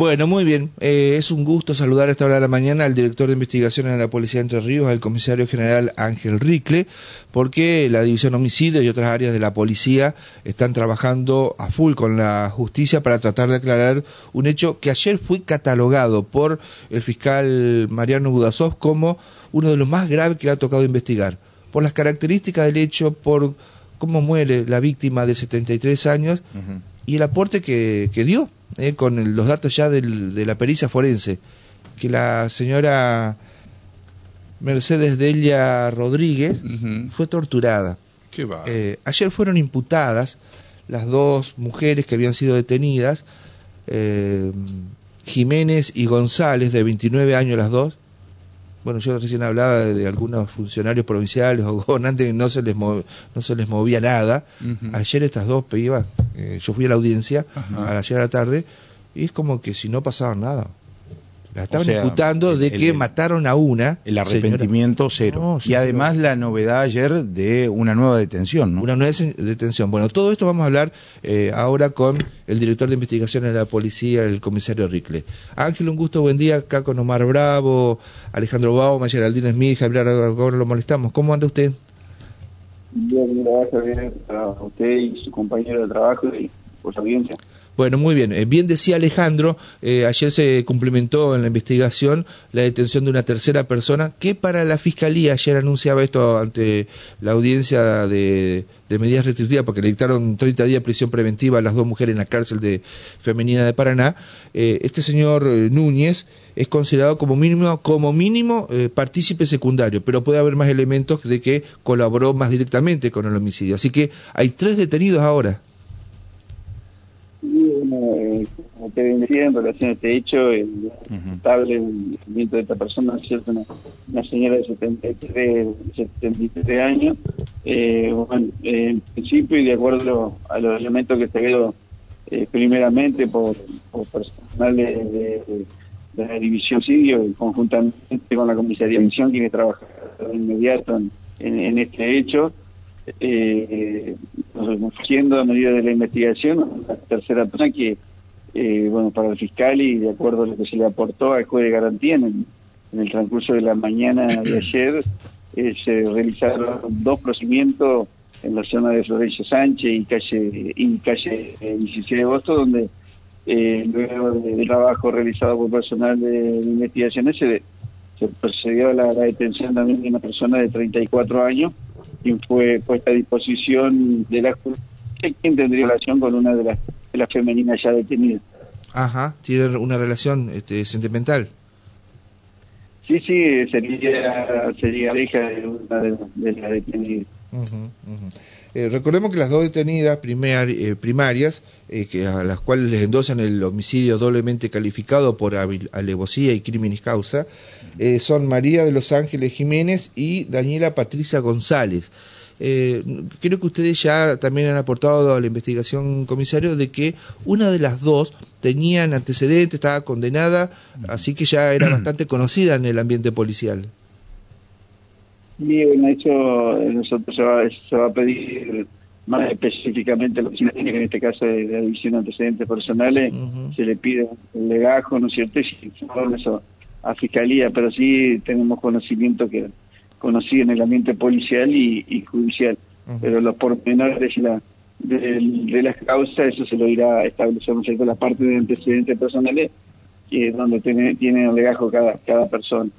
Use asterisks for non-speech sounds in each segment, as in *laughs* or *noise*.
Bueno, muy bien. Eh, es un gusto saludar a esta hora de la mañana al director de investigaciones de la Policía de Entre Ríos, al comisario general Ángel Ricle, porque la División Homicidio y otras áreas de la policía están trabajando a full con la justicia para tratar de aclarar un hecho que ayer fue catalogado por el fiscal Mariano Budasov como uno de los más graves que le ha tocado investigar, por las características del hecho, por cómo muere la víctima de 73 años y el aporte que, que dio eh, con los datos ya del, de la pericia forense, que la señora Mercedes Delia Rodríguez fue torturada. Eh, ayer fueron imputadas las dos mujeres que habían sido detenidas, eh, Jiménez y González, de 29 años las dos, bueno, yo recién hablaba de, algunos funcionarios provinciales o *laughs* gobernantes que no se les, no se les movía nada. Ayer estas dos pibas, eh, yo fui a la audiencia a ayer a la tarde, y es como que si no pasaba nada. La estaban imputando de que mataron a una. El arrepentimiento cero. y además la novedad ayer de una nueva detención, ¿no? Una nueva detención. Bueno, todo esto vamos a hablar eh, ahora con el director de investigaciones de la policía, el comisario Ricle. Ángel, un gusto, buen día. Acá con Omar Bravo, Alejandro Bauma, Geraldine Smith, Javier ahora lo molestamos. ¿Cómo anda usted? Bien, gracias, bien a usted y su compañero de trabajo y por su audiencia. Bueno, muy bien. Eh, bien decía Alejandro, eh, ayer se cumplimentó en la investigación la detención de una tercera persona que para la Fiscalía, ayer anunciaba esto ante la audiencia de, medidas restrictivas, porque le dictaron 30 días de prisión preventiva a las dos mujeres en la cárcel de femenina de Paraná, eh, este señor Núñez es considerado como mínimo, como mínimo partícipe secundario, pero puede haber más elementos de que colaboró más directamente con el homicidio. Así que hay tres detenidos ahora como te decía en relación a este hecho, el estable movimiento de esta persona, ¿cierto? Una, señora de 73, 73 años, eh, bueno, en principio y de acuerdo a los elementos que se veo eh, primeramente por, personal de, la división SIDIO y conjuntamente con la comisaría de misión, quienes trabajan de inmediato en, en este hecho, eh, haciendo a medida de la investigación, la tercera persona que, eh, bueno, para el fiscal y de acuerdo a lo que se le aportó al juez de garantía en, el transcurso de la mañana de *clears throat* ayer, eh, se realizaron dos procedimientos en la zona de Florencio Sánchez y calle y calle 17 de agosto, donde eh, luego del trabajo realizado por personal de, investigaciones se, se procedió a la, la, detención también de una persona de 34 años quien fue puesta a disposición de la quien tendría relación con una de las, de las femeninas ya detenidas. Ajá, tiene una relación este, sentimental. Sí, sí, sería, sería hija de una de, las detenidas. Eh, recordemos que las dos detenidas eh, primarias, eh, a las cuales les endosan el homicidio doblemente calificado por alevosía y criminis causa, son María de los Ángeles Jiménez y Daniela Patricia González. creo que ustedes ya también han aportado a la investigación, comisario, de que una de las dos tenían antecedentes, estaba condenada, así que ya era bastante conocida en el ambiente policial. Y bueno, hecho nosotros se va, se va a pedir más específicamente lo que tiene que en este caso de la división de antecedentes personales, se le pide el legajo, ¿no es cierto? Y eso a fiscalía, pero sí tenemos conocimiento que conocido en el ambiente policial y, judicial. Pero los pormenores de, la, de, las causas, eso se lo irá a establecer, ¿no es cierto? La parte de antecedentes personales, que es donde tiene, tiene el legajo cada, cada persona.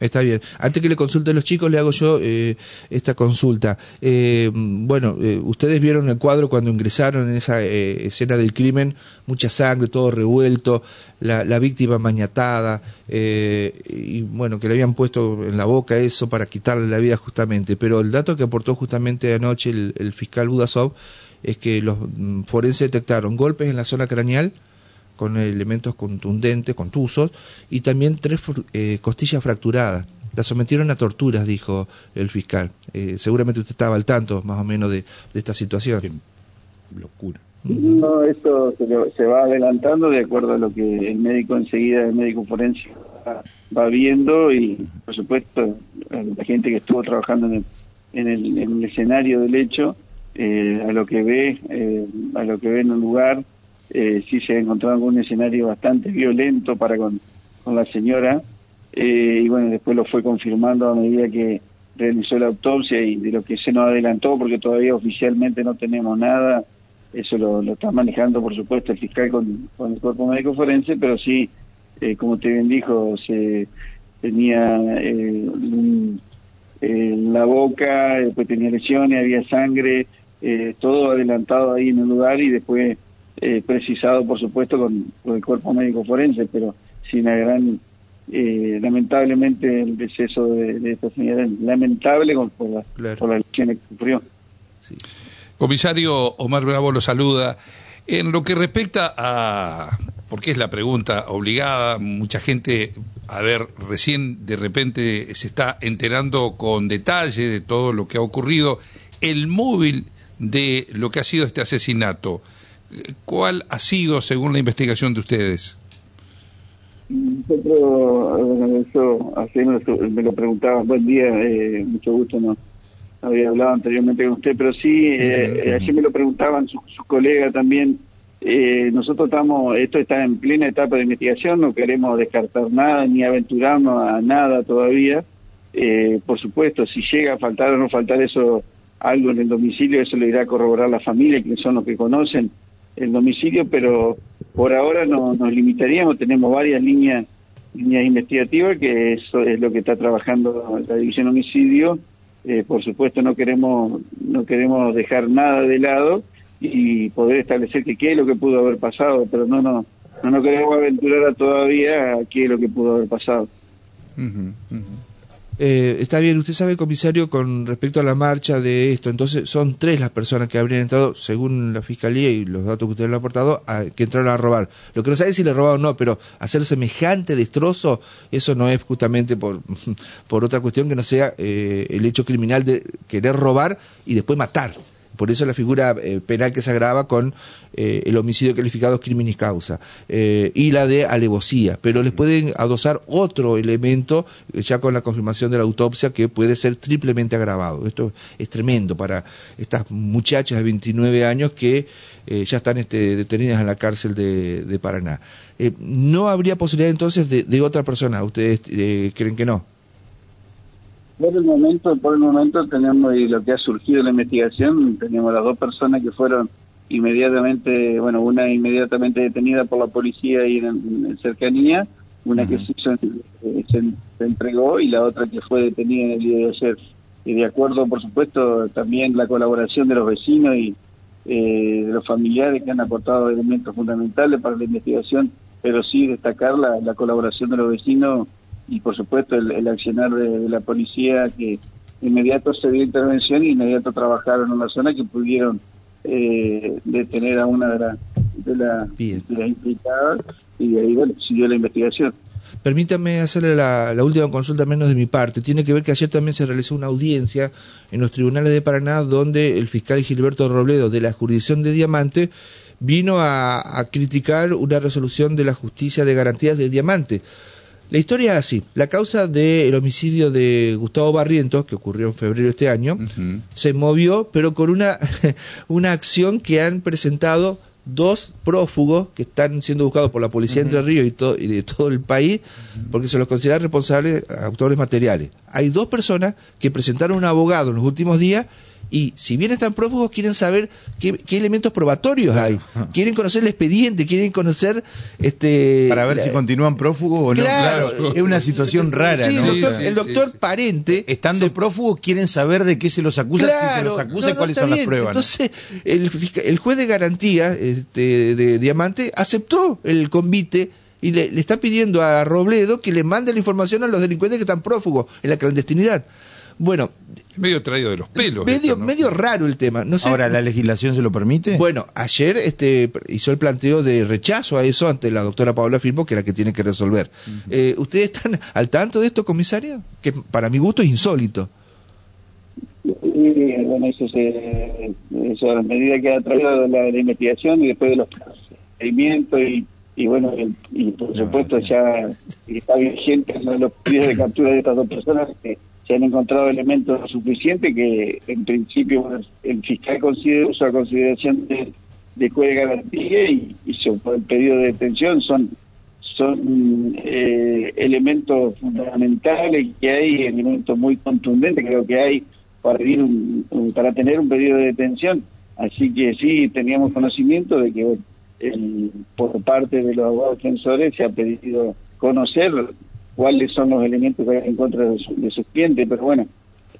Está bien. Antes que le consulte a los chicos, le hago yo eh, esta consulta. Eh, bueno, eh, ustedes vieron el cuadro cuando ingresaron en esa escena del crimen, mucha sangre, todo revuelto, la, víctima mañatada, y bueno, que le habían puesto en la boca eso para quitarle la vida justamente. Pero el dato que aportó justamente anoche el, el fiscal Budasov es que los mm, forenses detectaron golpes en la zona craneal, con elementos contundentes, contusos, y también tres eh, costillas fracturadas. La sometieron a torturas, dijo el fiscal. Eh, seguramente usted estaba al tanto, más o menos, de, esta situación. locura. No, esto se, va adelantando de acuerdo a lo que el médico enseguida, el médico forense va, viendo y, por supuesto, la gente que estuvo trabajando en el, en el, escenario del hecho, eh, a lo que ve, a lo que ve en un lugar, eh, sí se encontrado un escenario bastante violento para con, con la señora, eh, y bueno, después lo fue confirmando a medida que realizó la autopsia y de lo que se nos adelantó, porque todavía oficialmente no tenemos nada, eso lo, lo está manejando por supuesto el fiscal con, con el cuerpo médico forense, pero sí, eh, como usted bien dijo, se tenía eh, la boca, después tenía lesiones, había sangre, eh, todo adelantado ahí en el lugar y después eh, precisado, por supuesto, con, el cuerpo médico forense, pero sin la gran, eh, lamentablemente, el deceso de, esta señora, lamentable por, la, por las lesiones que sufrió. Comisario Omar Bravo lo saluda. En lo que respecta a, porque es la pregunta obligada, mucha gente, a ver, recién de repente se está enterando con detalle de todo lo que ha ocurrido. El móvil de lo que ha sido este asesinato. ¿Cuál ha sido, según la investigación de ustedes? Nosotros, eso, así me lo preguntaba, buen día, eh, mucho gusto, no había hablado anteriormente con usted, pero sí, eh, así me lo preguntaban sus su colegas también. Eh, nosotros estamos, esto está en plena etapa de investigación, no queremos descartar nada ni aventurarnos a nada todavía. Eh, por supuesto, si llega a faltar o no faltar eso algo en el domicilio, eso le irá a corroborar la familia, que son los que conocen el domicilio, pero por ahora no, nos limitaríamos, tenemos varias líneas líneas investigativas, que eso es lo que está trabajando la división homicidio. Eh, por supuesto no queremos no queremos dejar nada de lado y poder establecer que qué es lo que pudo haber pasado, pero no no no nos queremos aventurar todavía a qué es lo que pudo haber pasado. Eh, está bien, usted sabe, comisario, con respecto a la marcha de esto, entonces son tres las personas que habrían entrado, según la fiscalía y los datos que usted le ha aportado, que entraron a robar. Lo que no sabe es si le robaron o no, pero hacer semejante destrozo, eso no es justamente por, *laughs* por otra cuestión que no sea eh, el hecho criminal de querer robar y después matar. Por eso la figura eh, penal que se agrava con eh, el homicidio calificado es criminis causa eh, y la de alevosía. Pero les pueden adosar otro elemento ya con la confirmación de la autopsia que puede ser triplemente agravado. Esto es tremendo para estas muchachas de 29 años que ya están este, detenidas en la cárcel de, Paraná. ¿No habría posibilidad entonces de, de otra persona? ¿Ustedes creen que no? Por el momento, por el momento tenemos y lo que ha surgido en la investigación, tenemos las dos personas que fueron inmediatamente, bueno, una inmediatamente detenida por la policía y en, cercanía, una que se, se, entregó y la otra que fue detenida en el día de ayer. Y de acuerdo, por supuesto, también la colaboración de los vecinos y eh, de los familiares que han aportado elementos fundamentales para la investigación, pero sí destacar la, la colaboración de los vecinos y por supuesto el, accionar de, la policía que inmediato se dio intervención y inmediato trabajaron en la zona que pudieron eh, detener a una de, de, las implicadas y de ahí bueno, siguió la investigación. Permítame hacerle la, la, última consulta menos de mi parte. Tiene que ver que ayer también se realizó una audiencia en los tribunales de Paraná donde el fiscal Gilberto Robledo de la jurisdicción de Diamante vino a, a criticar una resolución de la justicia de garantías de Diamante la historia es así. La causa del homicidio de Gustavo Barrientos, que ocurrió en febrero de este año, se movió, pero con una, *laughs* una acción que han presentado dos prófugos que están siendo buscados por la policía de Entre Ríos y, y, de todo el país porque se los considera responsables autores materiales. Hay dos personas que presentaron un abogado en los últimos días y si bien están prófugos, quieren saber qué, elementos probatorios hay. Quieren conocer el expediente, quieren conocer... este Para ver si continúan prófugos o no. Claro, es una situación rara, ¿no? El doctor, Parente... Estando prófugos, quieren saber de qué se los acusa, si se los acusa y cuáles son las pruebas. Entonces, el, el, juez de garantía este, de Diamante aceptó el convite y le, le, está pidiendo a Robledo que le mande la información a los delincuentes que están prófugos en la clandestinidad. Bueno. Medio traído de los pelos. Medio, medio raro el tema. No sé, Ahora, ¿la legislación se lo permite? Bueno, ayer este, hizo el planteo de rechazo a eso ante la doctora Paola Firmo, que es la que tiene que resolver. Eh, ¿Ustedes están al tanto de esto, comisario? Que para mi gusto es insólito. Sí, bueno, eso, se, eso a medida que ha traído la, la investigación y después de los procedimientos y y bueno, y por supuesto ya está vigente los pedidos de captura de estas dos personas que se han encontrado elementos suficientes que en principio el fiscal considera, usa consideración de, de juez de garantía y, y el pedido de detención son son eh, elementos fundamentales que hay, elementos muy contundentes, creo que hay para, para tener un pedido de detención. Así que sí, teníamos conocimiento de que por parte de los abogados defensores se ha pedido conocer cuáles son los elementos que hay en contra de, sus clientes, pero bueno,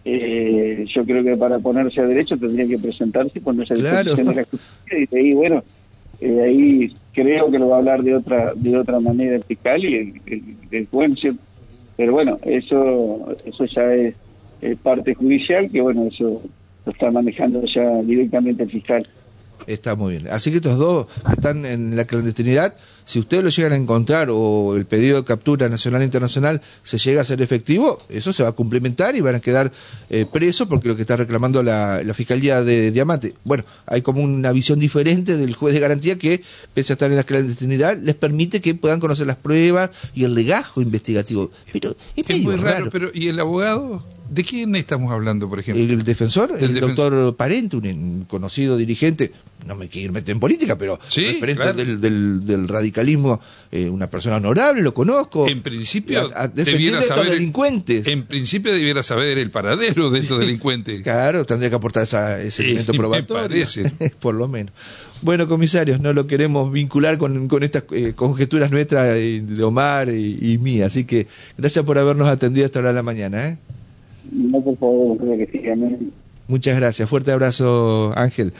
eh, yo creo que para ponerse a derecho tendría que presentarse cuando se claro. de la justicia y ahí, bueno, eh, ahí creo que lo va a hablar de otra de otra manera el fiscal y el, pero bueno eso eso ya es, parte judicial que bueno eso lo está manejando ya directamente el fiscal Está muy bien. Así que estos dos que están en la clandestinidad, si ustedes lo llegan a encontrar o el pedido de captura nacional e internacional se llega a ser efectivo, eso se va a cumplimentar y van a quedar eh, presos porque lo que está reclamando la, Fiscalía de Diamante. Bueno, hay como una visión diferente del juez de garantía que, pese a estar en la clandestinidad, les permite que puedan conocer las pruebas y el legajo investigativo. Pero es, muy raro, pero ¿y el abogado? ¿De quién estamos hablando, por ejemplo? El defensor, el, doctor Parente, un conocido dirigente, no me quiero meter en política, pero ¿Sí? del, del, radicalismo, eh, una persona honorable, lo conozco. En principio, debiera saber, delincuentes. En principio debiera saber el paradero de estos *laughs* delincuentes. claro, tendría que aportar ese elemento *laughs* probatorio. parece. *laughs* por lo menos. Bueno, comisarios, no lo queremos vincular con, con estas eh, conjeturas nuestras de Omar y, y, mía, así que gracias por habernos atendido hasta ahora de la mañana. ¿eh? No, por favor, creo que sí, Muchas gracias. Fuerte abrazo, Ángel.